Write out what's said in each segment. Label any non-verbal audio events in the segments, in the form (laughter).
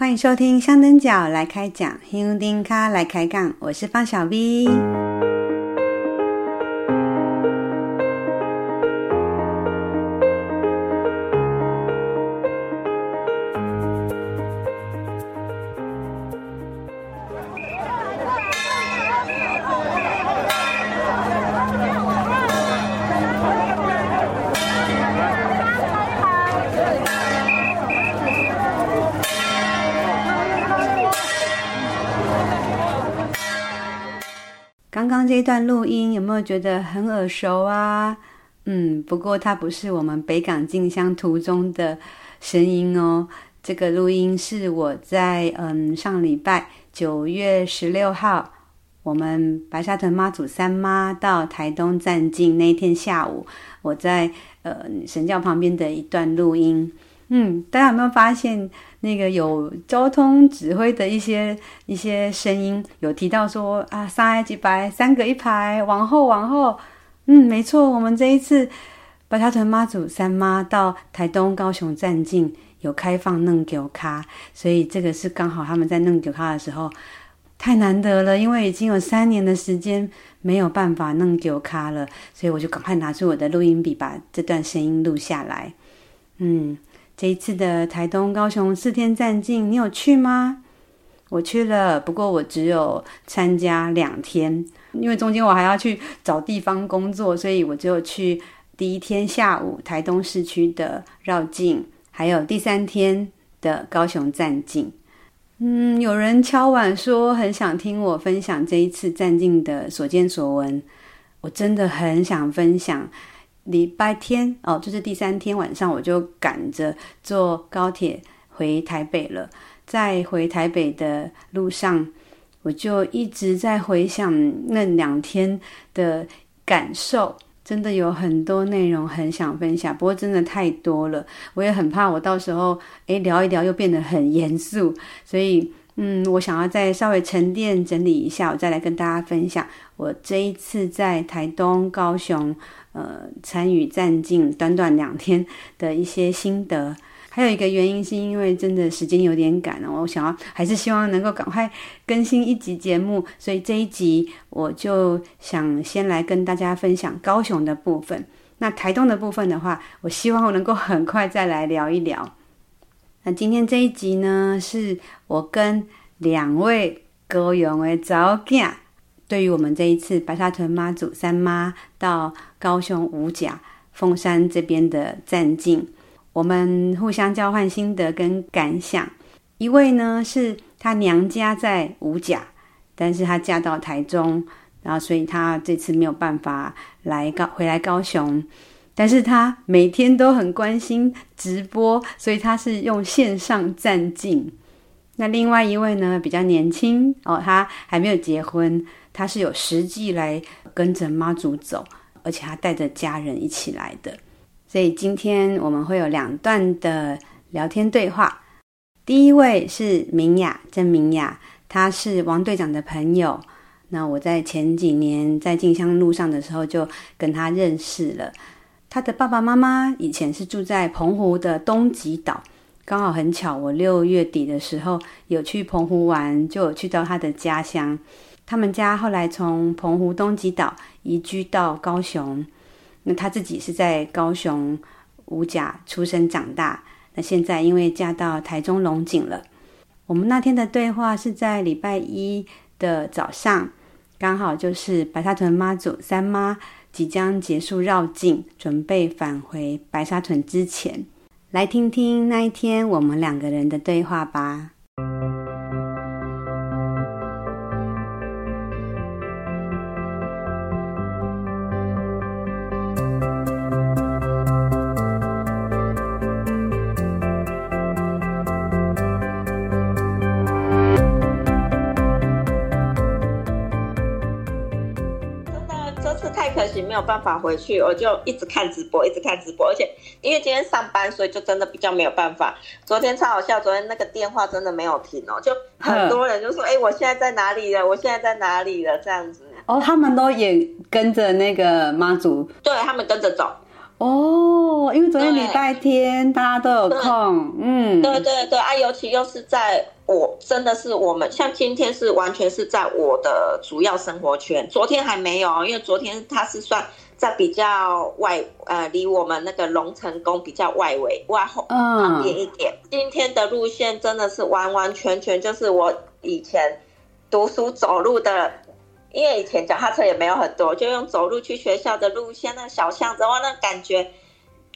欢迎收听香灯脚来开讲，香灯脚来开杠，我是方小 V。这段录音有没有觉得很耳熟啊？嗯，不过它不是我们北港进香途中的声音哦。这个录音是我在嗯上礼拜九月十六号，我们白沙屯妈祖三妈到台东站境那天下午，我在呃神轿旁边的一段录音。嗯，大家有没有发现那个有交通指挥的一些一些声音？有提到说啊，三个一排，三个一排，往后往后。嗯，没错，我们这一次白沙屯妈祖三妈到台东高雄站境有开放弄给卡，所以这个是刚好他们在弄给卡的时候太难得了，因为已经有三年的时间没有办法弄给卡了，所以我就赶快拿出我的录音笔，把这段声音录下来。嗯。这一次的台东、高雄四天站境，你有去吗？我去了，不过我只有参加两天，因为中间我还要去找地方工作，所以我只有去第一天下午台东市区的绕境，还有第三天的高雄站境。嗯，有人敲碗说很想听我分享这一次站境的所见所闻，我真的很想分享。礼拜天哦，就是第三天晚上，我就赶着坐高铁回台北了。在回台北的路上，我就一直在回想那两天的感受，真的有很多内容很想分享，不过真的太多了，我也很怕我到时候诶聊一聊又变得很严肃，所以嗯，我想要再稍微沉淀整理一下，我再来跟大家分享我这一次在台东、高雄。呃，参与战境短短两天的一些心得，还有一个原因是因为真的时间有点赶了，我想要还是希望能够赶快更新一集节目，所以这一集我就想先来跟大家分享高雄的部分。那台东的部分的话，我希望我能够很快再来聊一聊。那今天这一集呢，是我跟两位高雄的查某囝。对于我们这一次白沙屯妈祖三妈到高雄五甲凤山这边的站境，我们互相交换心得跟感想。一位呢是她娘家在五甲，但是她嫁到台中，然后所以她这次没有办法来高回来高雄，但是她每天都很关心直播，所以她是用线上站境。那另外一位呢比较年轻哦，她还没有结婚。他是有实际来跟着妈祖走，而且他带着家人一起来的。所以今天我们会有两段的聊天对话。第一位是明雅，郑明雅，她是王队长的朋友。那我在前几年在进香路上的时候就跟他认识了。他的爸爸妈妈以前是住在澎湖的东极岛，刚好很巧，我六月底的时候有去澎湖玩，就有去到他的家乡。他们家后来从澎湖东极岛移居到高雄，那他自己是在高雄五甲出生长大，那现在因为嫁到台中龙井了。我们那天的对话是在礼拜一的早上，刚好就是白沙屯妈祖三妈即将结束绕境，准备返回白沙屯之前，来听听那一天我们两个人的对话吧。没有办法回去，我就一直看直播，一直看直播。而且因为今天上班，所以就真的比较没有办法。昨天超好笑，昨天那个电话真的没有停哦，就很多人就说：“哎、嗯欸，我现在在哪里了？我现在在哪里了？”这样子。哦，他们都也跟着那个妈祖，对他们跟着走。哦，因为昨天礼拜天大家都有空，嗯，对对对啊，尤其又是在我真的是我们像今天是完全是在我的主要生活圈，昨天还没有，因为昨天它是算在比较外呃，离我们那个龙成宫比较外围外后旁边一点。今天的路线真的是完完全全就是我以前读书走路的。因为以前脚踏车也没有很多，就用走路去学校的路线，那个小巷子，哇，那感觉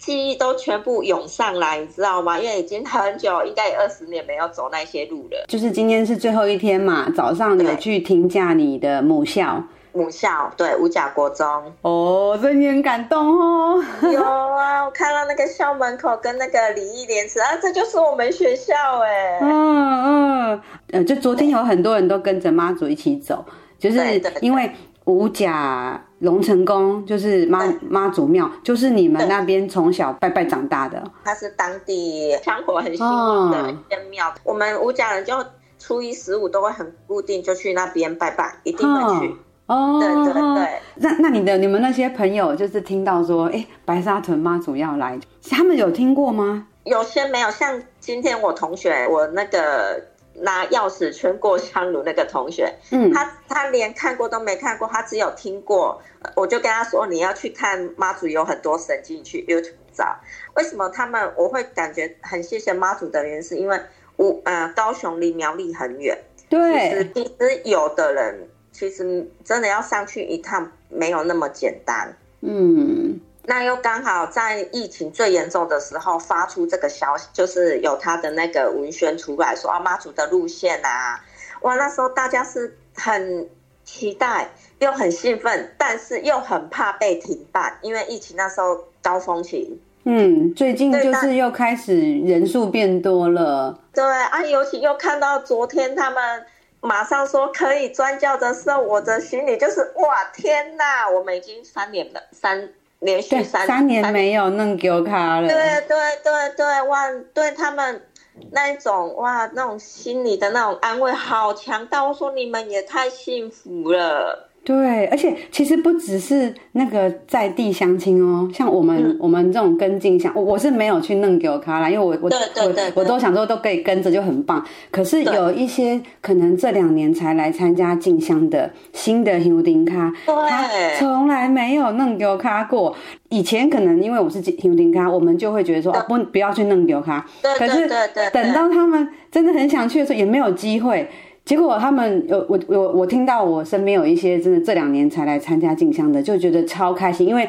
记忆都全部涌上来，你知道吗？因为已经很久，应该有二十年没有走那些路了。就是今天是最后一天嘛，早上有去听驾你的母校，母校对五甲国中。哦，所以你很感动哦。有啊，我看到那个校门口跟那个礼义廉耻啊，这就是我们学校哎。嗯嗯，呃，就昨天有很多人都跟着妈祖一起走。就是因为五甲龙成宫就是妈妈祖庙，就是你们那边从小拜拜长大的。它是当地香火很兴旺的一间庙，哦，我们五甲人就初一十五都会很固定就去那边拜拜，一定会去。哦，对对对。那那你的你们那些朋友就是听到说，哎，白沙屯妈祖要来，他们有听过吗？有些没有，像今天我同学，我那个。拿钥匙圈过香炉那个同学，嗯，他他连看过都没看过，他只有听过。我就跟他说，你要去看妈祖，有很多神进去 YouTube 找。为什么他们我会感觉很谢谢妈祖的原因，是因为我呃高雄离苗栗很远，对，其实有的人其实真的要上去一趟没有那么简单，嗯。那又刚好在疫情最严重的时候发出这个消息，就是有他的那个文宣出来说啊，妈祖的路线啊，哇，那时候大家是很期待又很兴奋，但是又很怕被停办，因为疫情那时候高峰期。嗯，最近就是又开始人数变多了。对啊，尤其又看到昨天他们马上说可以专教的时候，我的心里就是哇，天哪，我们已经三年了，三。连续三三年没有弄丢卡了，对对对对，哇，对他们那一种哇，那种心里的那种安慰好强大。我说你们也太幸福了。对，而且其实不只是那个在地相亲哦，像我们、嗯、我们这种跟进相，我我是没有去弄给我卡啦，因为我我我我都想说都可以跟着就很棒。可是有一些可能这两年才来参加进香的新的香灯脚，他从来没有弄给我卡过。以前可能因为我是香灯脚，我们就会觉得说哦不不要去弄给我卡。可是等到他们真的很想去的时候，也没有机会。结果他们有我我我听到我身边有一些真的这两年才来参加进香的，就觉得超开心，因为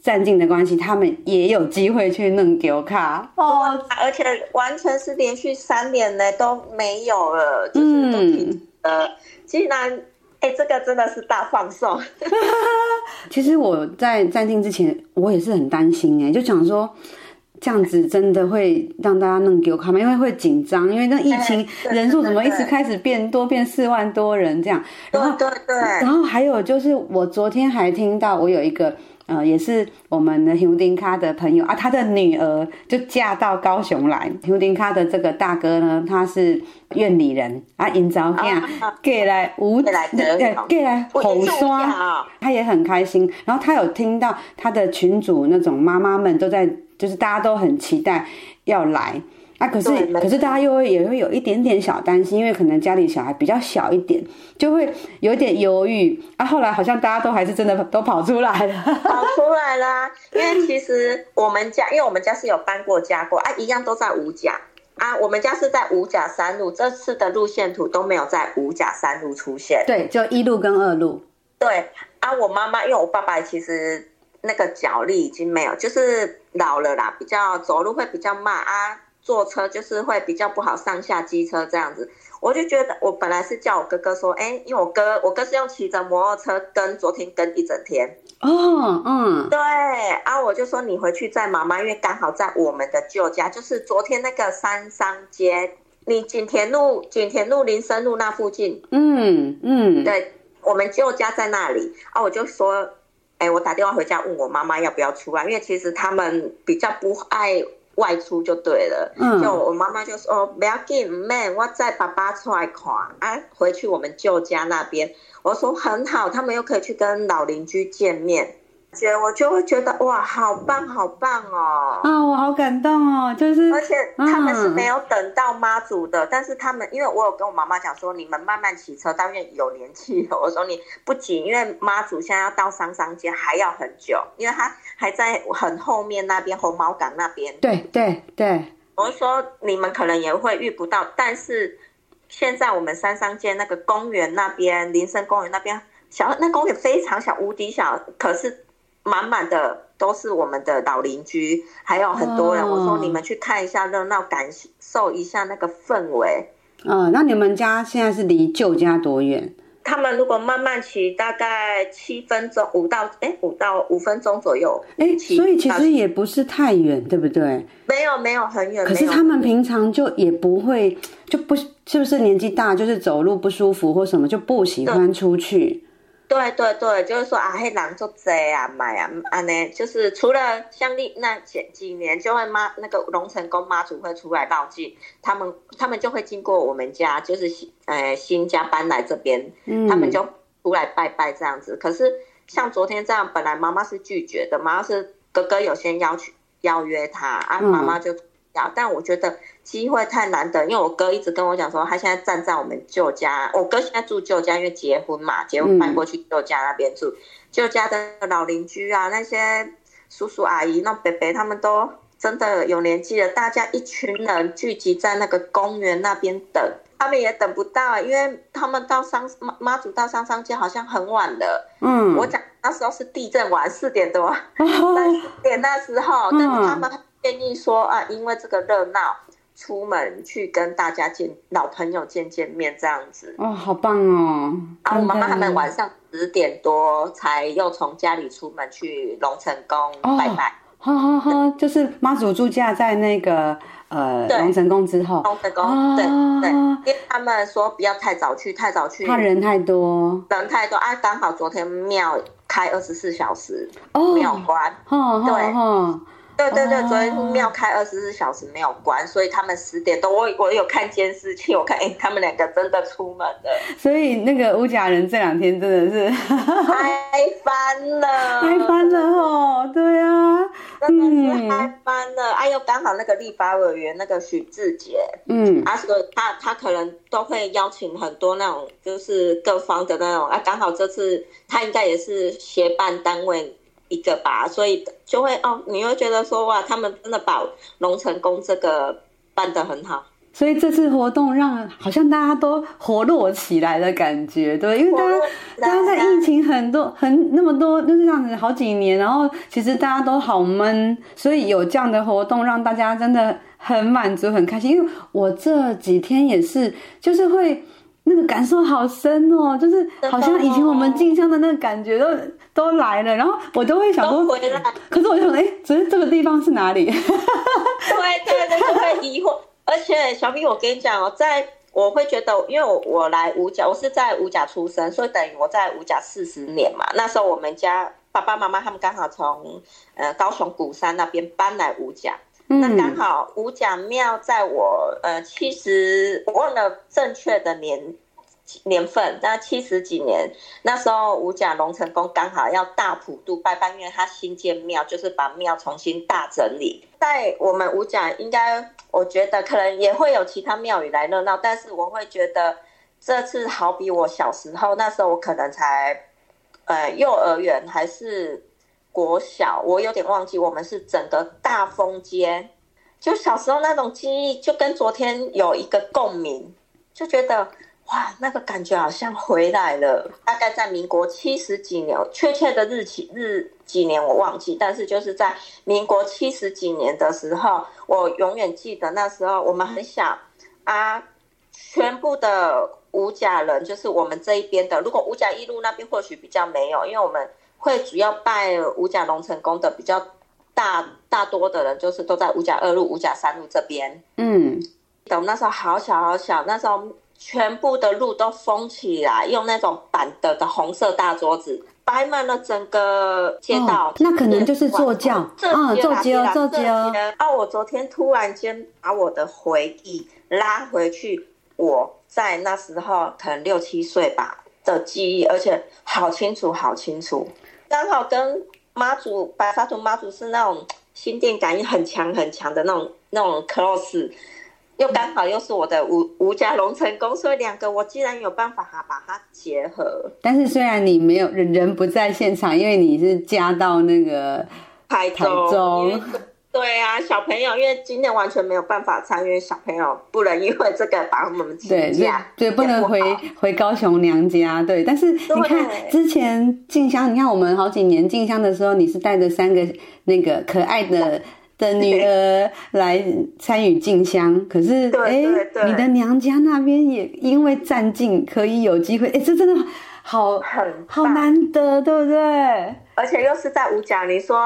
站进的关系，他们也有机会去弄丢卡哦，而且完全是连续三年呢都没有了，就是都停呃，竟然哎，这个真的是大放送。(laughs) 其实我在站进之前，我也是很担心哎，就想说。这样子真的会让大家弄丢卡吗？因为会紧张，因为那疫情人数怎么一直开始变多，变四万多人这样。然后对对对。然后还有就是，我昨天还听到我有一个呃，也是我们的香灯脚的朋友啊，他的女儿就嫁到高雄来。香灯脚的这个大哥呢，他是院里人啊，因早嫁给来五对给来红刷，他也很开心。然后他有听到他的群主那种妈妈们都在。就是大家都很期待要来啊，可是可是大家又会也会有一点点小担心，因为可能家里小孩比较小一点，就会有点犹豫啊。后来好像大家都还是真的都跑出来了，(laughs) 跑出来了。因为其实我们家，因为我们家是有搬过家过啊，一样都在五甲啊。我们家是在五甲三路，这次的路线图都没有在五甲三路出现，对，就一路跟二路。对啊，我妈妈因为我爸爸其实。那个脚力已经没有，就是老了啦，比较走路会比较慢啊，坐车就是会比较不好，上下机车这样子。我就觉得，我本来是叫我哥哥说，哎、欸，因为我哥我哥是用骑着摩托车跟，昨天跟一整天。哦，嗯，对啊，我就说你回去载妈妈，因为刚好在我们的旧家，就是昨天那个三商街，你景田路、景田路、林森路那附近。嗯嗯，对，我们旧家在那里啊，我就说。哎，我打电话回家问我妈妈要不要出来，因为其实他们比较不爱外出，就对了。嗯，就我妈妈就说：“哦，不要紧，man，我载爸爸出来看啊，回去我们舅家那边。”我说很好，他们又可以去跟老邻居见面。觉，我就会觉得哇，好棒，好棒哦！啊，我好感动哦，就是而且他们是没有等到妈祖的，嗯、但是他们因为我有跟我妈妈讲说，你们慢慢骑车，但愿有年纪了。我说你不急，因为妈祖现在要到桑桑街还要很久，因为他还在很后面那边红毛港那边。对对对，我说你们可能也会遇不到，但是现在我们三商街那个公园那边，林森公园那边。小那公园非常小，无敌小，可是满满的都是我们的老邻居，还有很多人。哦、我说你们去看一下热闹，感受一下那个氛围。嗯、哦，那你们家现在是离旧家多远？他们如果慢慢骑，大概七分钟，五到哎五到五分钟左右。哎，所以其实也不是太远，对不对？没有没有很远。可是他们平常就也不会，就不是不是年纪大，就是走路不舒服或什么，就不喜欢出去。对对对，就是说啊，黑狼做贼啊，买啊，啊呢，就是除了像那那前几年就会妈那个龙成宫妈祖会出来报祭，他们他们就会经过我们家，就是新呃新家搬来这边，嗯、他们就出来拜拜这样子。可是像昨天这样，本来妈妈是拒绝的，妈妈是哥哥有先邀请邀约他，啊妈妈就。嗯但我觉得机会太难得，因为我哥一直跟我讲说，他现在站在我们舅家。我哥现在住舅家，因为结婚嘛，结婚搬过去舅家那边住。舅、嗯、家的老邻居啊，那些叔叔阿姨、那伯伯，他们都真的有年纪了。大家一群人聚集在那个公园那边等，他们也等不到，因为他们到商妈妈祖到商商街好像很晚了。嗯，我讲那时候是地震晚四点多，三四点那时候，但是他们。建议说啊，因为这个热闹，出门去跟大家见老朋友见见面这样子哦，好棒哦！啊，我妈妈他们晚上十点多才又从家里出门去龙城宫拜拜。好好好，就是妈祖住驾在那个呃龙成宫之后。龙城宫，对对，因为他们说不要太早去，太早去怕人太多，人太多啊！刚好昨天庙开二十四小时，没有关，对。对对对，昨天庙开二十四小时没有关，所以他们十点多，我我有看监视器，我看哎，(laughs) 他们两个真的出门了。所以那个乌甲人这两天真的是嗨翻了，(laughs) 嗨翻了哦，对啊，真的是嗨翻了。哎呦，刚好那个立法委员那个许志杰，嗯，他说他他可能都会邀请很多那种就是各方的那种，啊，刚好这次他应该也是协办单位。一个吧，所以就会哦，你会觉得说哇，他们真的把龙成宫这个办得很好。所以这次活动让好像大家都活络起来的感觉，对，因为大家大家在疫情很多很那么多就是这样子好几年，然后其实大家都好闷，所以有这样的活动让大家真的很满足很开心。因为我这几天也是，就是会。那个感受好深哦，就是好像以前我们进香的那个感觉都都来了，然后我都会想说，可是我就想，哎，只是这个地方是哪里？对对对，就会疑惑。(laughs) 而且小米，我跟你讲哦，在我会觉得，因为我我来五甲，我是在五甲出生，所以等于我在五甲四十年嘛。那时候我们家爸爸妈妈他们刚好从呃高雄鼓山那边搬来五甲。嗯、那刚好五甲庙在我呃七十，我忘了正确的年年份，那七十几年那时候五甲龙成宫刚好要大普渡拜拜，因为他新建庙，就是把庙重新大整理。在我们五甲，应该我觉得可能也会有其他庙宇来热闹，但是我会觉得这次好比我小时候那时候，我可能才呃幼儿园还是。国小，我有点忘记，我们是整个大风街，就小时候那种记忆，就跟昨天有一个共鸣，就觉得哇，那个感觉好像回来了。大概在民国七十几年，确切的日期日几年我忘记，但是就是在民国七十几年的时候，我永远记得那时候我们很小啊，全部的五甲人就是我们这一边的，如果五甲一路那边或许比较没有，因为我们。会主要拜五甲龙成宫的比较大大多的人，就是都在五甲二路、五甲三路这边。嗯，等那时候好小好小，那时候全部的路都封起来，用那种板的的红色大桌子摆满了整个街道。哦、那可能就是坐轿，嗯，坐轿，坐轿。啊！我昨天突然间把我的回忆拉回去，我在那时候可能六七岁吧的记忆，而且好清楚，好清楚。刚好跟妈祖白沙屯妈祖是那种心电感应很强很强的那种那种 close，又刚好又是我的吴吴家龙成功，所以两个我竟然有办法把它结合。但是虽然你没有人人不在现场，因为你是加到那个台中。台中对啊，小朋友，因为今天完全没有办法参与，小朋友不能因为这个把我们请假，对，对，不能回回高雄娘家。对，但是你看之前进香，你看我们好几年进香的时候，你是带着三个那个可爱的的女儿来参与进香，可是哎，你的娘家那边也因为站进可以有机会，哎，这真的好很好难得，对不对？而且又是在五甲，你说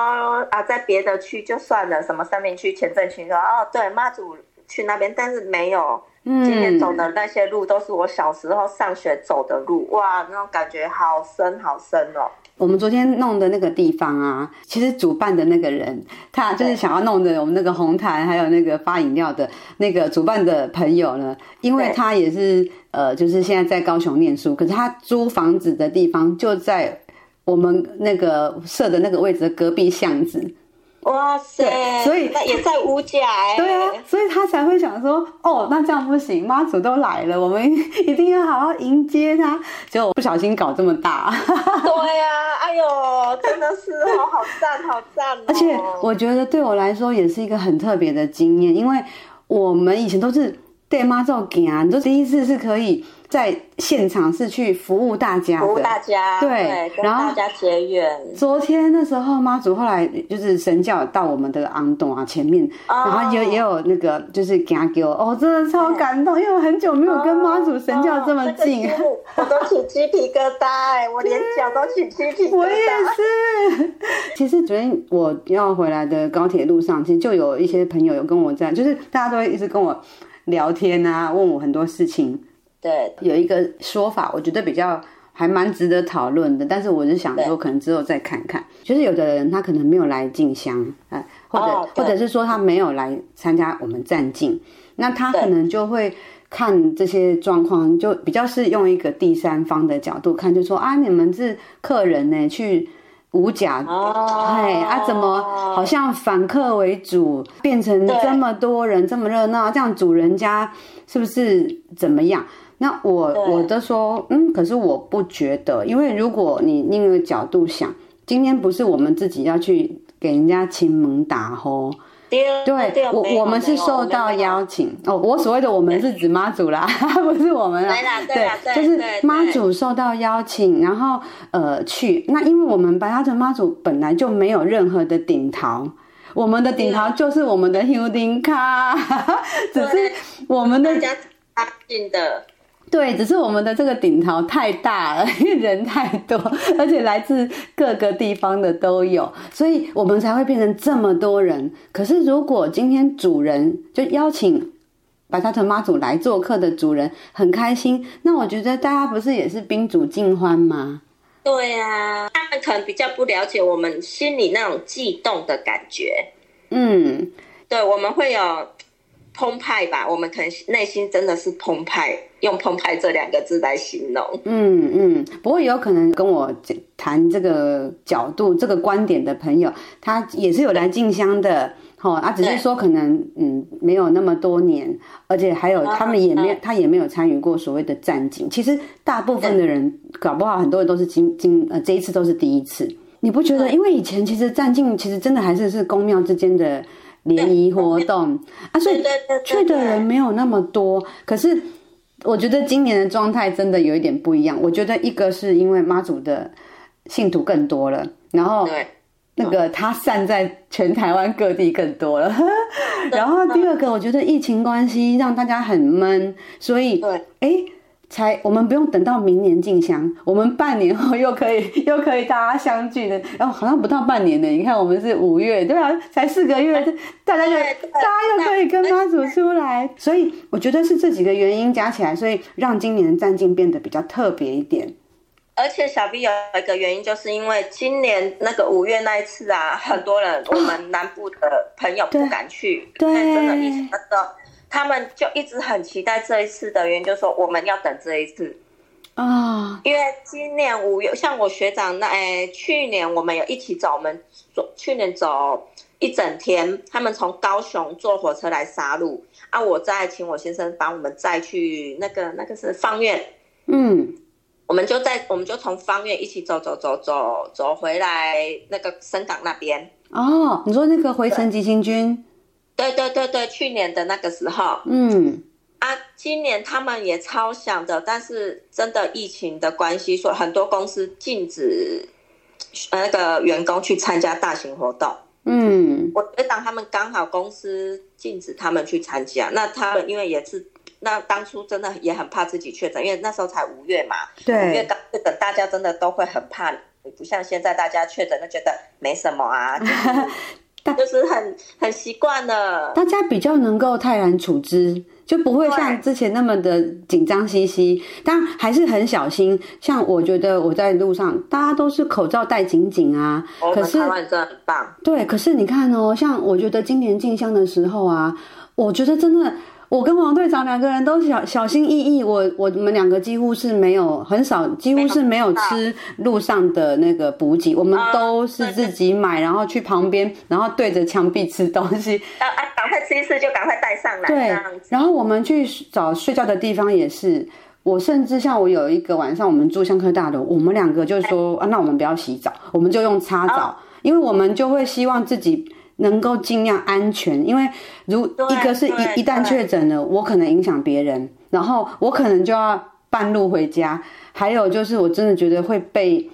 啊，在别的区就算了，什么三明区、前镇区说哦，对，妈祖去那边，但是没有，今天走的那些路都是我小时候上学走的路，哇，那种感觉好深好深哦。我们昨天弄的那个地方啊，其实主办的那个人，他就是想要弄的我们那个红毯，还有那个发饮料的那个主办的朋友呢，因为他也是呃，就是现在在高雄念书，可是他租房子的地方就在。我们那个设的那个位置的隔壁巷子，哇塞！所以那也在五甲哎。对啊，所以他才会想说，哦，那这样不行，妈祖都来了，我们 (laughs) 一定要好好迎接他。结果不小心搞这么大。(laughs) 对呀、啊，哎呦，真的是哦，好赞，好赞、哦！而且我觉得对我来说也是一个很特别的经验，因为我们以前都是带妈祖行，你说第一次是可以。在现场是去服务大家，服务大家，对，然后大家结缘。昨天那时候妈祖后来就是神教到我们的安洞啊前面，哦、然后也也有那个就是给他给我，哦，真的超感动，因为我很久没有跟妈祖神教这么近，哦哦、我都起鸡皮疙瘩哎，(laughs) 我连脚都起鸡皮疙瘩。我也是。其实昨天我要回来的高铁路上，其实就有一些朋友有跟我在，就是大家都会一直跟我聊天啊，问我很多事情。对，有一个说法，我觉得比较还蛮值得讨论的，但是我是想说，可能之后再看看。就是有的人他可能没有来进香，呃，或者、哦、或者是说他没有来参加我们站进，那他可能就会看这些状况，就比较是用一个第三方的角度看，就说啊，你们是客人呢，去五甲，哦，哎啊，怎么好像反客为主，变成这么多人这么热闹，这样主人家是不是怎么样？那我我都说，嗯，可是我不觉得，因为如果你另一个角度想，今天不是我们自己要去给人家亲门打吼，对，对我我们是受到邀请。哦，我所谓的我们是指妈祖啦，(laughs) 不是我们啦，对，就是妈祖受到邀请，然后呃去，那因为我们白沙屯妈祖本来就没有任何的顶桃，我们的顶桃就是我们的香灯脚，只是我们的。对，只是我们的这个顶桃太大了，因 (laughs) 为人太多，而且来自各个地方的都有，所以我们才会变成这么多人。可是如果今天主人就邀请白沙屯妈祖来做客的主人很开心，那我觉得大家不是也是宾主尽欢吗？对呀、啊，他们可能比较不了解我们心里那种悸动的感觉。嗯，对，我们会有。澎湃吧，我们可能内心真的是澎湃，用澎湃这两个字来形容。嗯嗯，不过也有可能跟我谈这个角度、这个观点的朋友，他也是有来进香的，吼啊，只是说可能嗯没有那么多年，而且还有他们也没有，他也没有参与过所谓的站进。其实大部分的人搞不好很多人都是今今呃这一次都是第一次，你不觉得？因为以前其实站进其实真的还是是宫庙之间的。联谊活动啊，所以去的人没有那么多。可是我觉得今年的状态真的有一点不一样。我觉得一个是因为妈祖的信徒更多了，然后那个他散在全台湾各地更多了。(laughs) 然后第二个，我觉得疫情关系让大家很闷，所以哎。才我们不用等到明年进香，我们半年后又可以 (laughs) 又可以大家相聚的，然后好像不到半年呢。你看我们是五月，对啊，才四个月，大家就大家又可以跟妈祖出来，所以我觉得是这几个原因加起来，所以让今年的战境变得比较特别一点。而且小 B 有一个原因，就是因为今年那个五月那一次啊，很多人我们南部的朋友不敢去，对，真的疫情的时候。他们就一直很期待这一次的原因，就是说我们要等这一次，啊、哦。因为今年五月，像我学长那哎，去年我们有一起走，我们走去年走一整天，他们从高雄坐火车来杀戮啊，我再请我先生帮我们再去那个那个是方院，嗯。我们就在，我们就从方院一起走走走走走回来那个深港那边。哦，你说那个回程急行军？对对对对，去年的那个时候。嗯。啊，今年他们也超想的，但是真的疫情的关系，所以很多公司禁止那个员工去参加大型活动。嗯。我觉得他们刚好公司禁止他们去参加，那他们因为也是。那当初真的也很怕自己确诊，因为那时候才五月嘛，对，五月刚确诊，大家真的都会很怕，不像现在大家确诊就觉得没什么啊，就是、(laughs) (laughs) (laughs) 就是很很习惯了，大家比较能够泰然处之，就不会像之前那么的紧张兮兮，当然还是很小心。像我觉得我在路上，大家都是口罩戴紧紧啊，可是台湾真的很棒，对，可是你看哦，像我觉得今年进香的时候啊，我觉得真的。我跟王队长两个人都小小心翼翼，我我们两个几乎是没有很少，几乎是没有吃路上的那个补给，我们都是自己买，然后去旁边，然后对着墙壁吃东西。(laughs) 啊啊！赶快吃一次就赶快带上来。对，然后我们去找睡觉的地方也是，我甚至像我有一个晚上，我们住香科大楼，我们两个就说啊，那我们不要洗澡，我们就用擦澡，因为我们就会希望自己。能够尽量安全，因为如一个是一一旦确诊了，我可能影响别人，然后我可能就要半路回家。还有就是，我真的觉得会被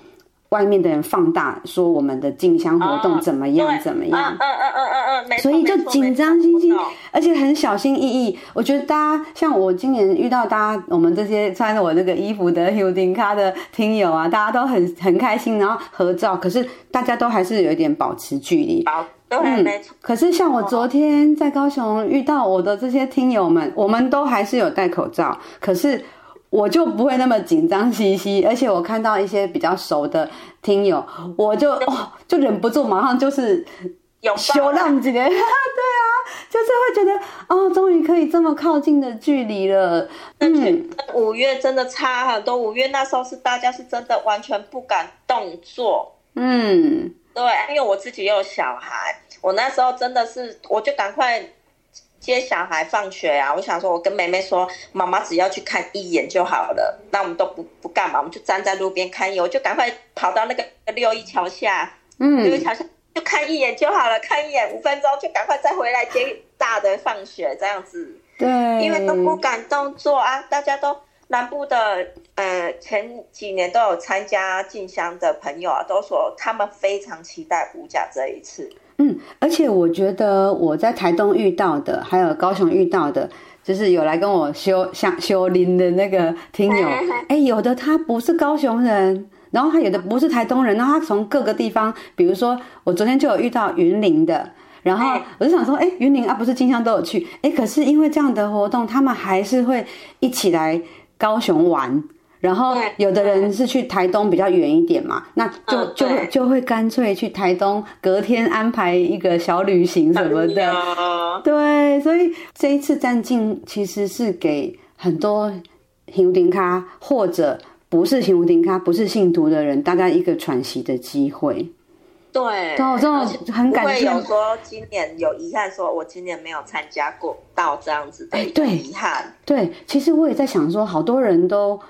外面的人放大，说我们的进香活动怎么样怎么样。嗯嗯嗯嗯嗯嗯，所以就紧张兮兮，而且很小心翼翼。我觉得大家像我今年遇到大家，我们这些穿着我那个衣服的有丁卡的听友啊，大家都很很开心，然后合照，可是大家都还是有一点保持距离。嗯，可是像我昨天在高雄遇到我的这些听友们，我们都还是有戴口罩，可是我就不会那么紧张兮兮，而且我看到一些比较熟的听友，我就哦就忍不住马上就是有羞浪几年，(laughs) 对啊，就是会觉得哦，终于可以这么靠近的距离了。嗯，五月真的差很多，五月那时候是大家是真的完全不敢动作，嗯。对，因为我自己也有小孩，我那时候真的是，我就赶快接小孩放学啊。我想说，我跟妹妹说，妈妈只要去看一眼就好了。那我们都不不干嘛，我们就站在路边看一眼。我就赶快跑到那个六一桥下，嗯，六一桥下就看一眼就好了，看一眼五分钟就赶快再回来接大的放学，这样子。对，因为都不敢动作啊，大家都。南部的呃前几年都有参加进香的朋友啊，都说他们非常期待五甲这一次。嗯，而且我觉得我在台东遇到的，还有高雄遇到的，就是有来跟我修像修林的那个听友，(laughs) 哎，有的他不是高雄人，然后他有的不是台东人，然后他从各个地方，比如说我昨天就有遇到云林的，然后我就想说，哎，云林啊，不是进香都有去，哎，可是因为这样的活动，他们还是会一起来。高雄玩，然后有的人是去台东比较远一点嘛，那就就就会干脆去台东，隔天安排一个小旅行什么的。对，所以这一次站进其实是给很多香灯脚或者不是香灯脚不是信徒的人，大家一个喘息的机会。对，我真的很感谢。会有说今年有遗憾，说我今年没有参加过到这样子的遗憾。对，其实我也在想说，好多人都，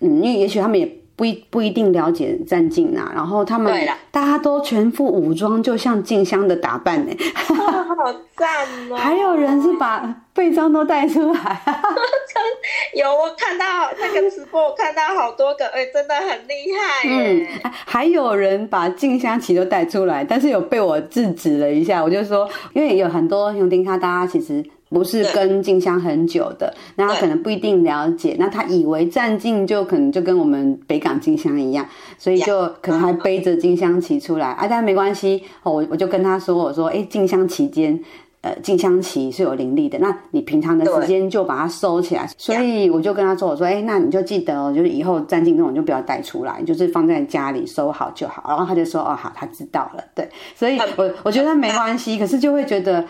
嗯，因为也许他们也不一不一定了解站进啊，然后他们大家都全副武装，就像静香的打扮呢。哇，(laughs) 好赞哦！(laughs) 还有人是把背章都带出来。(laughs) 有我看到那个直播，我看到好多个，哎，真的很厉害。嗯，还有人把静香旗都带出来，但是有被我制止了一下。我就说，因为有很多兄弟他大家其实不是跟静香很久的，那他可能不一定了解，那他以为站静就可能就跟我们北港静香一样，所以就可能还背着静香旗出来啊。但没关系，我我就跟他说，我说，哎，静香期间。呃，进香旗是有灵力的，那你平常的时间就把它收起来。所以我就跟他说：“我说，哎、欸，那你就记得哦，就是以后站进那种就不要带出来，就是放在家里收好就好。”然后他就说：“哦，好，他知道了。”对，所以我我觉得没关系，可是就会觉得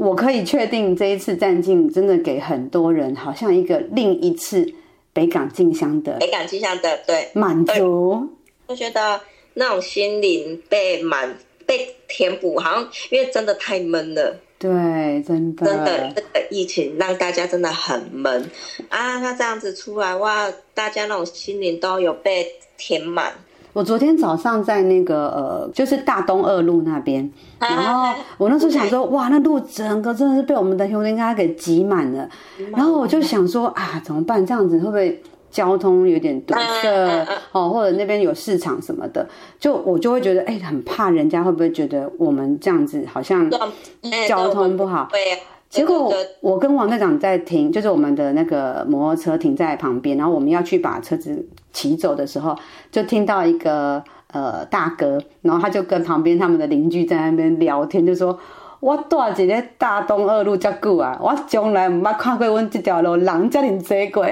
我可以确定这一次站进真的给很多人好像一个另一次。北港进香的北港进香的对满足，我觉得那种心灵被满被填补，好像因为真的太闷了。对，真的，真的，这个疫情让大家真的很闷啊！他这样子出来哇，大家那种心灵都有被填满。我昨天早上在那个呃，就是大东二路那边，然后我那时候想说，哇，那路整个真的是被我们的兄弟家给挤满了，然后我就想说啊，怎么办？这样子会不会？交通有点堵塞？哦，或者那边有市场什么的，就我就会觉得哎、欸，很怕人家会不会觉得我们这样子好像交通不好。结果我跟王队长在停，就是我们的那个摩托车停在旁边，然后我们要去把车子骑走的时候，就听到一个呃大哥，然后他就跟旁边他们的邻居在那边聊天，就说。我住一个大东二路这么久啊，我从来没看过阮这条路人这么多过。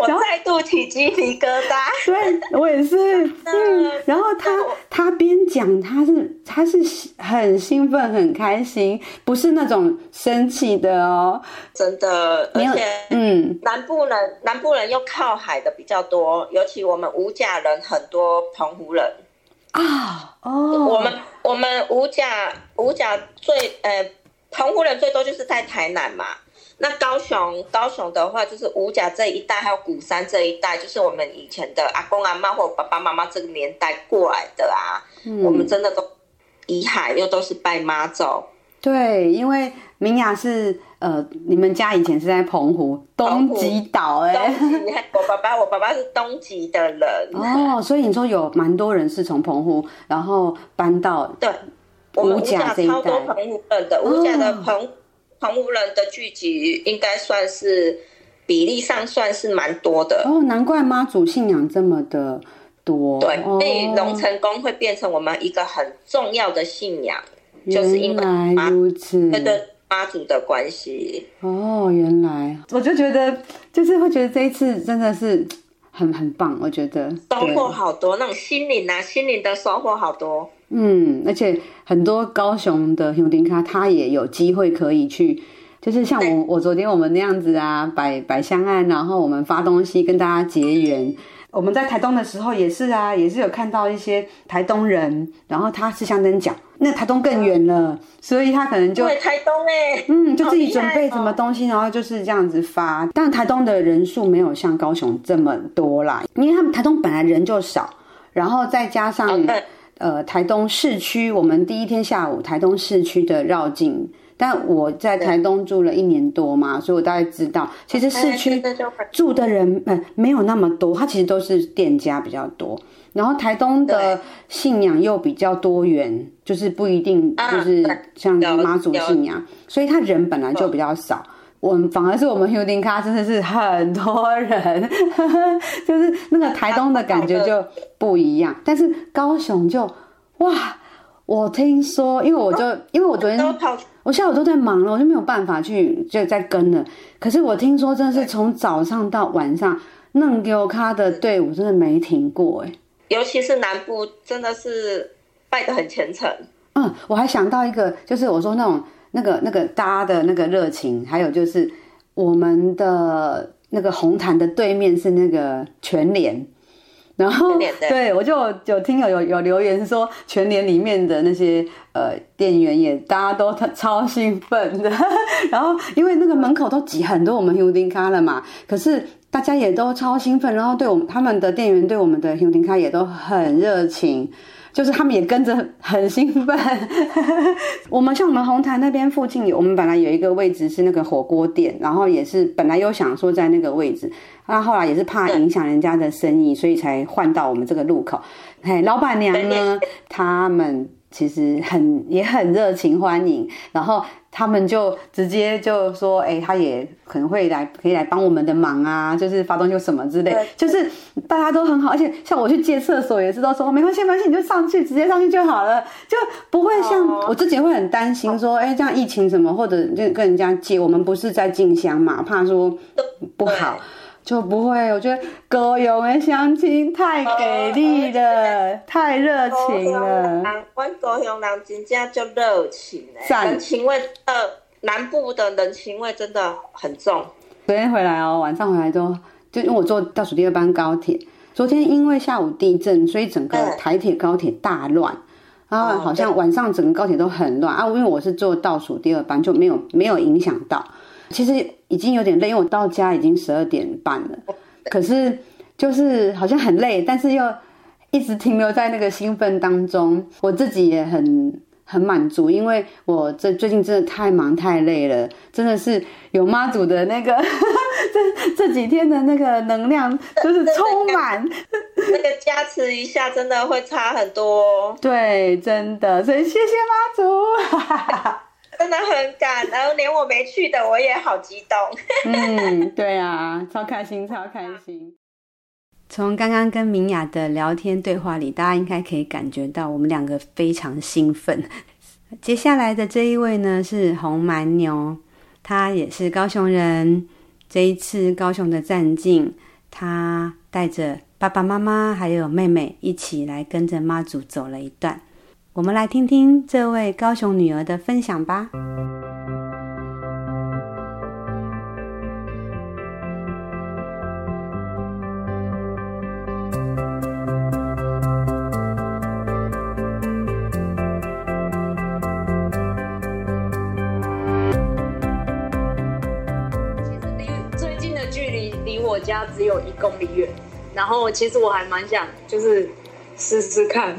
我再度起鸡皮疙瘩。(laughs) 对，我也是。嗯，然后他他边讲，他是他是很兴奋、很开心，不是那种生气的哦。真的，而且嗯，南部人南部人又靠海的比较多，尤其我们五甲人很多，澎湖人。啊哦，我们我们五甲五甲最呃，澎湖人最多就是在台南嘛。那高雄高雄的话，就是五甲这一带，还有鼓山这一带，就是我们以前的阿公阿妈或爸爸妈妈这个年代过来的啊。嗯、我们真的都遗海，又都是拜妈祖。对，因为明雅是呃，你们家以前是在澎湖东极岛哎、欸，我爸爸我爸爸是东极的人哦，所以你说有蛮多人是从澎湖然后搬到对，五甲这一带，超多澎湖人的五甲的澎澎湖人的聚集应该算是比例上算是蛮多的哦，难怪妈祖信仰这么的多，对，所以龙成功会变成我们一个很重要的信仰。就是因为原来如此，跟妈祖的关系。哦，原来。我就觉得，就是会觉得这一次真的是很很棒，我觉得。收获好多，那种心灵啊，心灵的收获好多。嗯，而且很多高雄的兄弟咖，他也有机会可以去，就是像我我昨天我们那样子啊，摆摆香案，然后我们发东西跟大家结缘。我们在台东的时候也是啊，也是有看到一些台东人，然后他是香灯脚，那台东更远了，所以他可能就对台东哎、欸，嗯，就自己准备什么东西，然后就是这样子发。但台东的人数没有像高雄这么多啦，因为他们台东本来人就少，然后再加上呃台东市区，我们第一天下午台东市区的绕境。但我在台东住了一年多嘛，所以我大概知道，其实市区住的人呃没有那么多，它其实都是店家比较多。然后台东的信仰又比较多元，就是不一定就是像妈祖信仰，所以他人本来就比较少。我们反而是我们兄弟咖真的是很多人，(laughs) 就是那个台东的感觉就不一样。但是高雄就哇。我听说，因为我就因为我昨天我下午都在忙了，我就没有办法去就在跟了。可是我听说，真的是从早上到晚上，弄给我咖的队伍真的没停过哎。尤其是南部，真的是拜得很虔诚。嗯，我还想到一个，就是我说那种那个那个大家的那个热情，还有就是我们的那个红毯的对面是那个全联。然后，对，我就有听有有有留言说，全联里面的那些呃店员也大家都超兴奋的。(laughs) 然后，因为那个门口都挤很多我们兄弟咖了嘛，可是大家也都超兴奋，然后对我们他们的店员对我们的兄弟咖也都很热情。就是他们也跟着很兴奋。(laughs) 我们像我们红台那边附近有，我们本来有一个位置是那个火锅店，然后也是本来又想说在那个位置，那后来也是怕影响人家的生意，所以才换到我们这个路口。嘿，老板娘呢，(laughs) 他们。其实很也很热情欢迎，然后他们就直接就说，哎、欸，他也可能会来，可以来帮我们的忙啊，就是发东西什么之类，就是大家都很好，而且像我去借厕所也是都说没关系没关系，你就上去直接上去就好了，就不会像我自己会很担心说，哎、欸，这样疫情什么或者就跟人家借，我们不是在进香嘛，怕说不好。就不会，我觉得高雄的相亲太给力了，太热情了。我高雄人真正就热情，人情味呃，南部的人情味真的很重。昨天回来哦，晚上回来都就因为我坐倒数第二班高铁，昨天因为下午地震，所以整个台铁高铁大乱，然后好像晚上整个高铁都很乱啊。因为我是坐倒数第二班，就没有没有影响到。其实已经有点累，因为我到家已经十二点半了，可是就是好像很累，但是又一直停留在那个兴奋当中，我自己也很。很满足，因为我这最近真的太忙太累了，真的是有妈祖的那个 (laughs) 这这几天的那个能量，就是充满那个加持一下，真的会差很多。对，真的，所以谢谢妈祖，真的很感，然后连我没去的我也好激动。(laughs) 嗯，对啊，超开心，超开心。从刚刚跟明雅的聊天对话里，大家应该可以感觉到我们两个非常兴奋。接下来的这一位呢，是红蛮牛，他也是高雄人。这一次高雄的战境，他带着爸爸妈妈还有妹妹一起来跟着妈祖走了一段。我们来听听这位高雄女儿的分享吧嗯离最近的距离离我。家只有一公里远，然后其实我还蛮想，就是试试看，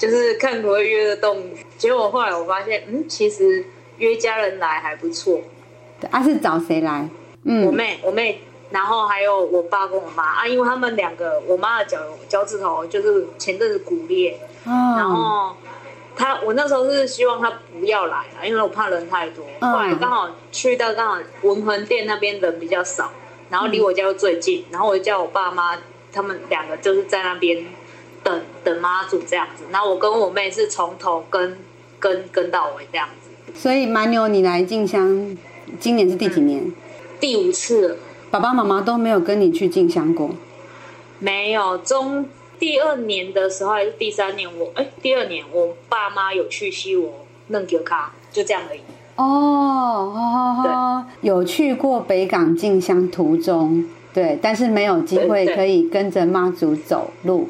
就是看可不可以约得动。结果后来我发现，嗯，其实约家人来还不错。啊，是找谁来？嗯，我妹，我妹，然后还有我爸跟我妈啊，因为他们两个，我妈的脚脚趾头就是前阵子骨裂，哦，然后他我那时候是希望他不要来了，因为我怕人太多。后来刚好去到刚好文横店那边人比较少。然后离我家又最近，然后我就叫我爸妈，他们两个就是在那边等等妈祖这样子。然后我跟我妹是从头跟跟跟到尾这样子。所以蛮牛，你来进香，今年是第几年？嗯、第五次了。爸爸妈妈都没有跟你去进香过？没有，中第二年的时候还是第三年我，我哎，第二年我爸妈有去西我弄给卡，就这样而已。哦，哦哦，有去过北港进香途中，对，但是没有机会可以跟着妈祖走路，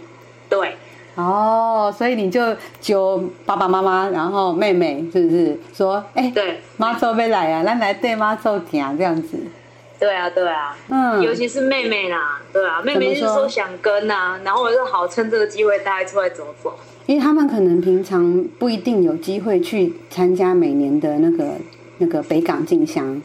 对，哦，所以你就揪爸爸妈妈，然后妹妹，是不是？说，哎、欸，对，妈祖要来啊，咱来对妈祖行这样子，对啊，对啊，嗯，尤其是妹妹啦，对啊，妹妹是说想跟啊，然后我就好趁这个机会带她出来走走。因为他们可能平常不一定有机会去参加每年的那个那个北港进香。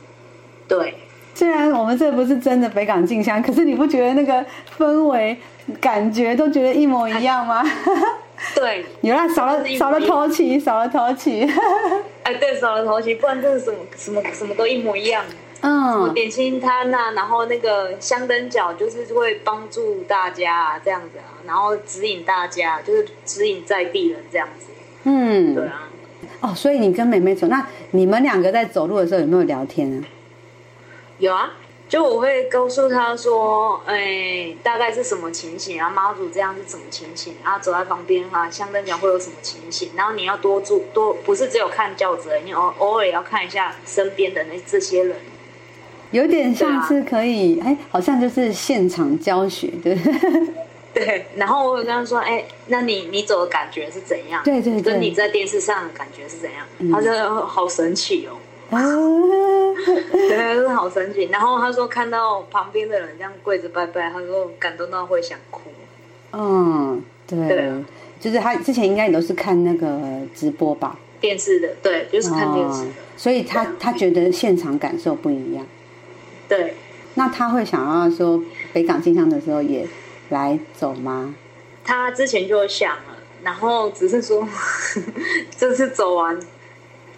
对，虽然我们这不是真的北港进香，可是你不觉得那个氛围感觉都觉得一模一样吗？(laughs) 对，有啦，少了少了头旗，少了头旗。(laughs) 哎，对，少了头旗，不然就是什么什么什么都一模一样。嗯，点心摊呐，然后那个香灯角就是会帮助大家啊，这样子啊，然后指引大家，就是指引在地人这样子。嗯，对啊。哦，所以你跟妹妹走，那你们两个在走路的时候有没有聊天啊？有啊，就我会告诉他说，哎，大概是什么情形啊？妈祖这样是什么情形？然后走在旁边哈，香灯脚会有什么情形？然后你要多注多，不是只有看轿子，你偶偶尔也要看一下身边的那这些人。有点像是可以，哎、啊，好像就是现场教学，对。(laughs) 对，然后我跟他说，哎，那你你走的感觉是怎样？对对对，跟你在电视上的感觉是怎样？嗯、他说好神奇哦，啊，(laughs) 对，是好神奇。然后他说看到旁边的人这样跪着拜拜，他说感动到会想哭。嗯，对，对就是他之前应该也都是看那个直播吧，电视的，对，就是看电视所以他他觉得现场感受不一样。对，那他会想要说北港进香的时候也来走吗？他之前就想了，然后只是说 (laughs) 这次走完，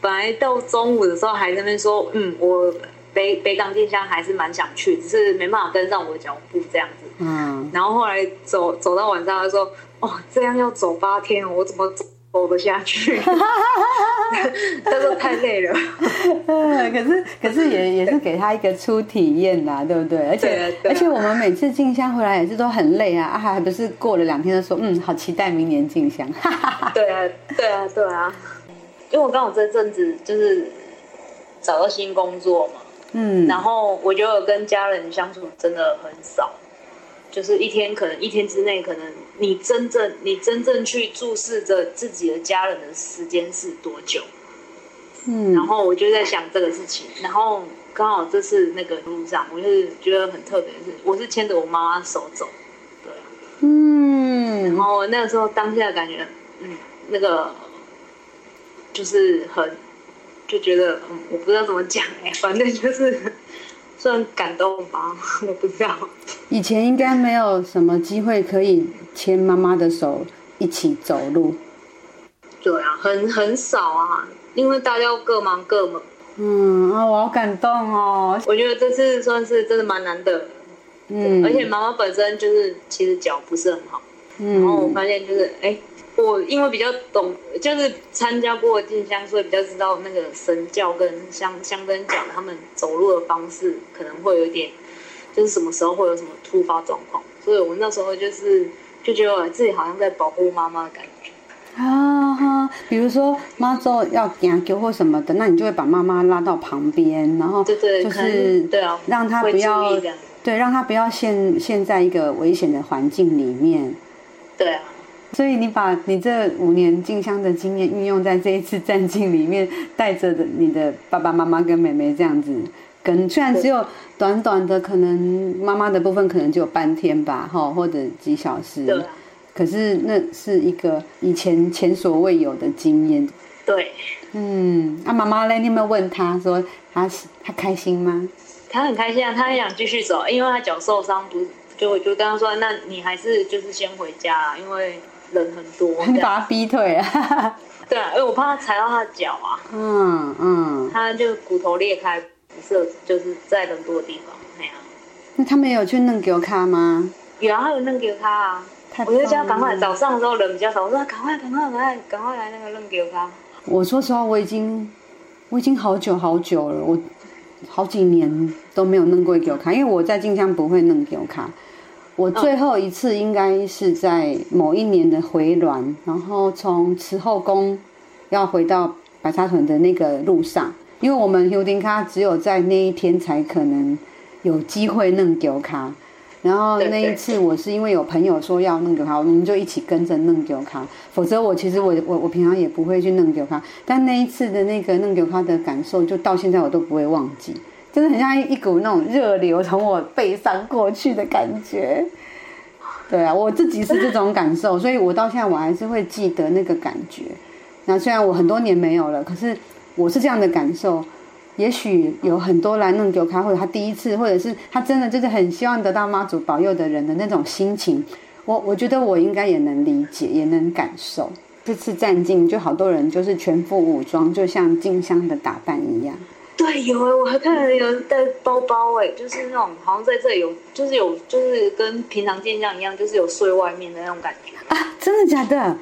本来到中午的时候还在那边说，嗯，我北北港进香还是蛮想去，只是没办法跟上我的脚步这样子。嗯，然后后来走走到晚上，他说，哦，这样要走八天，我怎么走？走得下去，(laughs) 他说太累了。(laughs) 嗯，可是可是也也是给他一个初体验啦，对不对？而且啊啊，而且我们每次进香回来也是都很累啊，啊还不是过了两天就说嗯，好期待明年进香。对啊对啊对啊，因为我刚好这阵子就是找到新工作嘛，嗯，然后我觉得跟家人相处真的很少，就是一天可能一天之内，可能你真正你真正去注视着自己的家人的时间是多久？嗯，然后我就在想这个事情，然后刚好这次那个路上，我就是觉得很特别的是，我是牵着我妈妈手走，对，嗯，然后那个时候当下感觉，嗯，那个就是很。就觉得嗯，我不知道怎么讲哎，(laughs) 反正就是算感动吧，(laughs) 我不知道。以前应该没有什么机会可以牵妈妈的手一起走路。对啊，很很少啊，因为大家各忙各忙。嗯啊，我好感动哦！我觉得这次算是真的蛮难得。嗯，而且妈妈本身就是其实脚不是很好，嗯，然后我发现就是哎。诶我因为比较懂，就是参加过进香，所以比较知道那个神教跟香香灯讲他们走路的方式可能会有一点，就是什么时候会有什么突发状况，所以我那时候就是就觉得自己好像在保护妈妈的感觉。啊哈，比如说妈祖要行轿或什么的，那你就会把妈妈拉到旁边，然后对对，就是对啊，让她不要对，让她不要陷陷在一个危险的环境里面。对啊。所以你把你这五年进香的经验运用在这一次战境里面，带着的你的爸爸妈妈跟妹妹这样子，跟虽然只有短短的，可能妈妈的部分可能只有半天吧，哈，或者几小时，对，可是那是一个以前前所未有的经验。对，嗯，那妈妈嘞，你有没有问他说他他开心吗？他很开心啊，他很想继续走，因为他脚受伤，不就就跟他说，那你还是就是先回家啊，因为。人很多，(laughs) 你把他逼退啊？对啊，因为我怕他踩到他的脚啊。嗯嗯，他就骨头裂开，不是就是在人多的地方那样。那他们有去弄给我看吗？有啊，他有弄给我看啊。我就叫他赶快，早上的时候人比较少，我说赶快赶快赶快赶快来那个弄给我看。我说实话，我已经我已经好久好久了，我好几年都没有弄过给我看，因为我在晋江不会弄给我看。我最后一次应该是在某一年的回銮，然后从慈后宫要回到白沙屯的那个路上，因为我们尤丁卡只有在那一天才可能有机会弄丢卡，然后那一次我是因为有朋友说要弄丢卡，我们就一起跟着弄丢卡，否则我其实我我我平常也不会去弄丢卡，但那一次的那个弄丢卡的感受，就到现在我都不会忘记。真的很像一股那种热流从我背上过去的感觉，对啊，我自己是这种感受，所以我到现在我还是会记得那个感觉。那虽然我很多年没有了，可是我是这样的感受。也许有很多来弄给我看，或者他第一次，或者是他真的就是很希望得到妈祖保佑的人的那种心情，我我觉得我应该也能理解，也能感受。这次战境就好多人就是全副武装，就像进香的打扮一样。对，有哎，我还看到有人带包包哎，就是那种好像在这里有，就是有，就是跟平常进香一样，就是有睡外面的那种感觉啊！真的假的？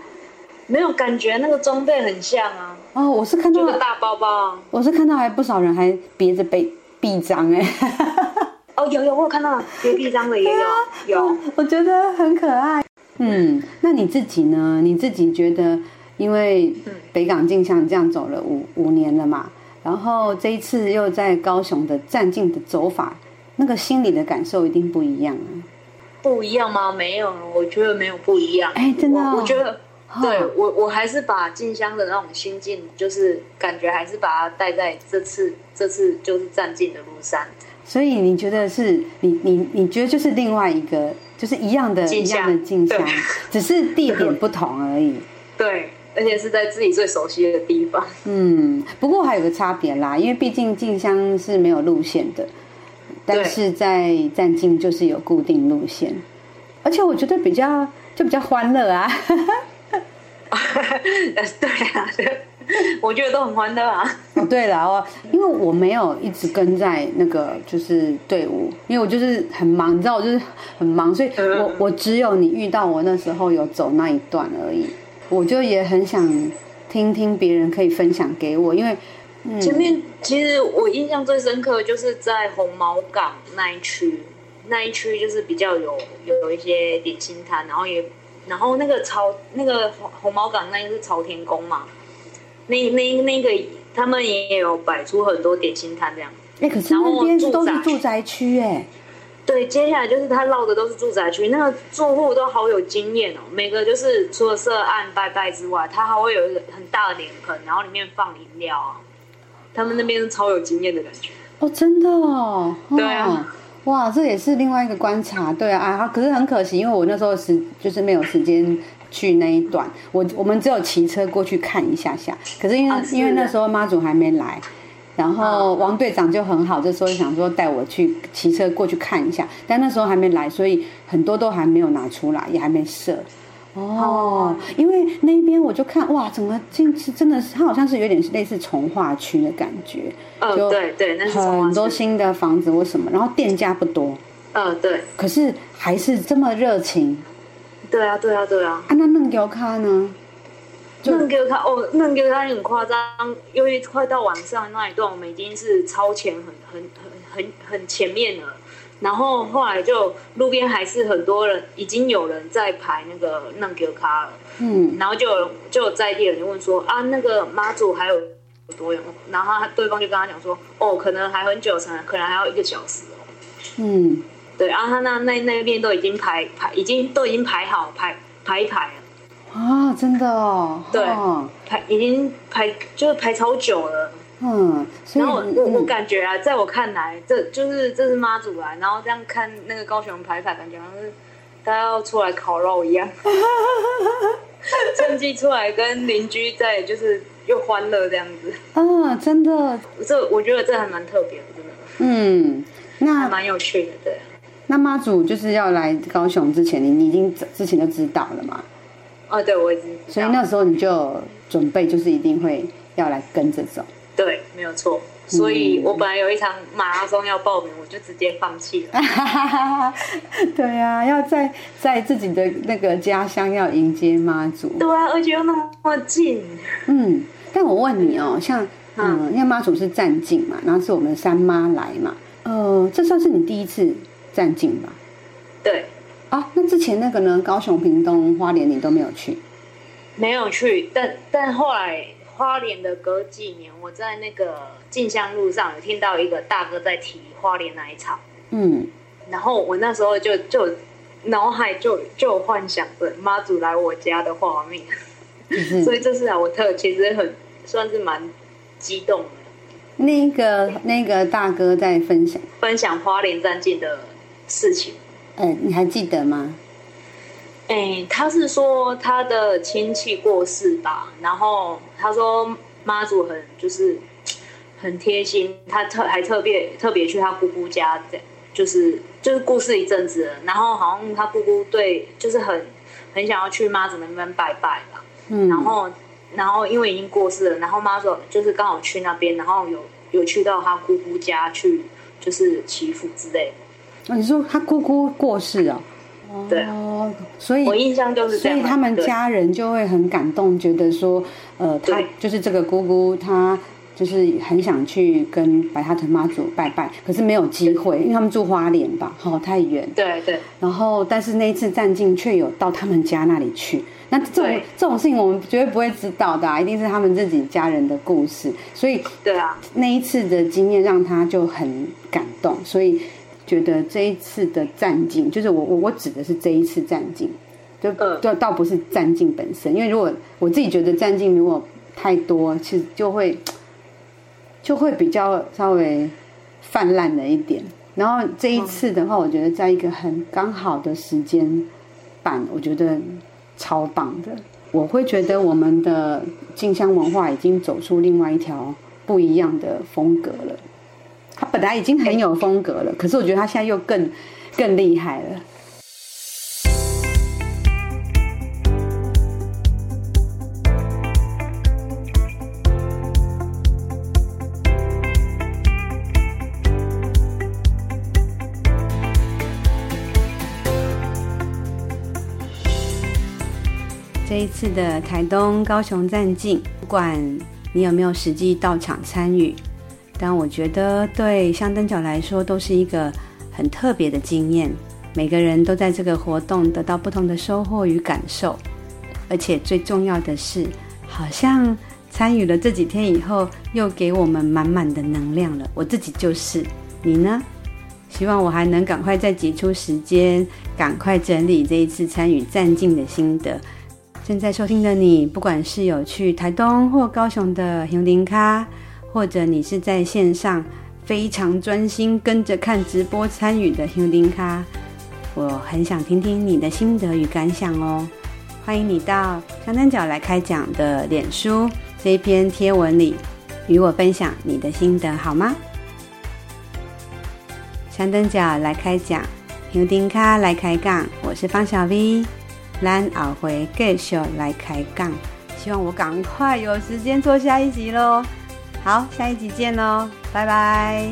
没有感觉，那个装备很像啊。哦，我是看到个大包包啊，我是看到还不少人还别着背臂章哎。(laughs) 哦，有有，我有看到别臂章的也有，啊、(laughs) 有，我觉得很可爱。嗯，那你自己呢？你自己觉得，因为北港镜像这样走了五五年了嘛？然后这一次又在高雄的站境的走法，那个心里的感受一定不一样啊！不一样吗？没有，我觉得没有不一样。哎，真的、哦，我，我觉得，哦、对我我还是把静香的那种心境，就是感觉还是把它带在这次这次就是站境的路上。所以你觉得是你你你觉得就是另外一个，就是一样的一样的静香，只是地点不同而已。(laughs) 对。而且是在自己最熟悉的地方。嗯，不过还有个差别啦，因为毕竟进香是没有路线的，但是在战境就是有固定路线，而且我觉得比较就比较欢乐啊。(laughs) 对啊，我觉得都很欢乐啊。哦，对了哦，因为我没有一直跟在那个就是队伍，因为我就是很忙，你知道我就是很忙，所以我我只有你遇到我那时候有走那一段而已。我就也很想听听别人可以分享给我，因为、嗯、前面其实我印象最深刻就是在红毛港那一区，那一区就是比较有有一些点心摊，然后也然后那个朝那个红红毛港那个是朝天宫嘛，那那那个他们也有摆出很多点心摊这样，哎，可是那边都是住宅区哎。对，接下来就是他绕的都是住宅区，那个住户都好有经验哦。每个就是除了涉案拜拜之外，他还会有一个很大的脸盆，然后里面放饮料啊。他们那边超有经验的感觉哦，真的哦。对啊，哇，这也是另外一个观察。对啊，啊，可是很可惜，因为我那时候时就是没有时间去那一段，我我们只有骑车过去看一下下。可是因为、啊、因为那时候妈祖还没来。然后王队长就很好，这时候想说带我去骑车过去看一下，但那时候还没来，所以很多都还没有拿出来，也还没设。哦，因为那边我就看哇，整个进去真的是，它好像是有点类似从化区的感觉。嗯，对对，那是很多新的房子或什么，然后店家不多。嗯，对。可是还是这么热情。对啊，对啊，对啊。啊，那嫩给我看呢？那给他哦，那给他很夸张，因为快到晚上那一段，我们已经是超前很很很很很前面了。然后后来就路边还是很多人，已经有人在排那个那给卡了。嗯，然后就有就有在地人就问说啊，那个妈祖还有多远？然后他对方就跟他讲说，哦，可能还很久，才可能还要一个小时哦。嗯，对，然后他那那那边都已经排排，已经都已经排好排排一排了。啊，真的哦，对，排已经排就是排超久了，嗯，然后我、嗯、我感觉啊，在我看来，这就是这是妈祖来，然后这样看那个高雄排法，感觉好像是大家要出来烤肉一样，(laughs) 趁机出来跟邻居在就是又欢乐这样子，啊，真的，这我觉得这还蛮特别的，真的，嗯，那还蛮有趣的，对。那妈祖就是要来高雄之前，你你已经之前就知道了吗？哦，对，我已经。所以那时候你就准备，就是一定会要来跟着走。对，没有错。所以我本来有一场马拉松要报名，我就直接放弃了。(laughs) 对啊，要在在自己的那个家乡要迎接妈祖。对啊，而且又那么近。嗯，但我问你哦，像嗯，因为妈祖是站境嘛，然后是我们三妈来嘛，呃，这算是你第一次站境吧？对。啊，那之前那个呢？高雄、屏东、花莲，你都没有去？没有去，但但后来花莲的隔几年，我在那个进香路上有听到一个大哥在提花莲那一场，嗯，然后我那时候就就脑海就就幻想着妈祖来我家的画面，所以这次啊，我特其实很算是蛮激动的。那个那个大哥在分享分享花莲战境的事情。哎，你还记得吗？哎，他是说他的亲戚过世吧，然后他说妈祖很就是很贴心，他特还特别特别去他姑姑家，就是就是过世一阵子了，然后好像他姑姑对就是很很想要去妈祖那边拜拜吧，嗯，然后然后因为已经过世了，然后妈祖就是刚好去那边，然后有有去到他姑姑家去就是祈福之类的。你说他姑姑过世啊？对哦，所以我印象就是这样，所以他们家人就会很感动，觉得说，呃，他就是这个姑姑，她就是很想去跟白沙屯妈祖拜拜，可是没有机会，因为他们住花莲吧，好太远。对对。然后，但是那一次站境却有到他们家那里去，那这种这种事情我们绝对不会知道的啊，一定是他们自己家人的故事。所以，对啊，那一次的经验让他就很感动，所以。觉得这一次的战境，就是我我我指的是这一次战境，就就倒不是战境本身，因为如果我自己觉得战境如果太多，其实就会就会比较稍微泛滥了一点。然后这一次的话，我觉得在一个很刚好的时间版，我觉得超棒的。我会觉得我们的静香文化已经走出另外一条不一样的风格了。他本来已经很有风格了，可是我觉得他现在又更更厉害了。这一次的台东、高雄站境，不管你有没有实际到场参与。但我觉得，对香灯脚来说，都是一个很特别的经验。每个人都在这个活动得到不同的收获与感受，而且最重要的是，好像参与了这几天以后，又给我们满满的能量了。我自己就是，你呢？希望我还能赶快再挤出时间，赶快整理这一次参与战境的心得。正在收听的你，不管是有去台东或高雄的香灯脚，或者你是在线上非常专心跟着看直播参与的香灯脚，我很想听听你的心得与感想哦。欢迎你到香灯角来开讲的脸书这一篇贴文里，与我分享你的心得好吗？香灯脚来开讲，香灯脚来开杠，我是方小 V，咱后回继续来开杠，希望我赶快有时间做下一集喽。好，下一集见喽，拜拜。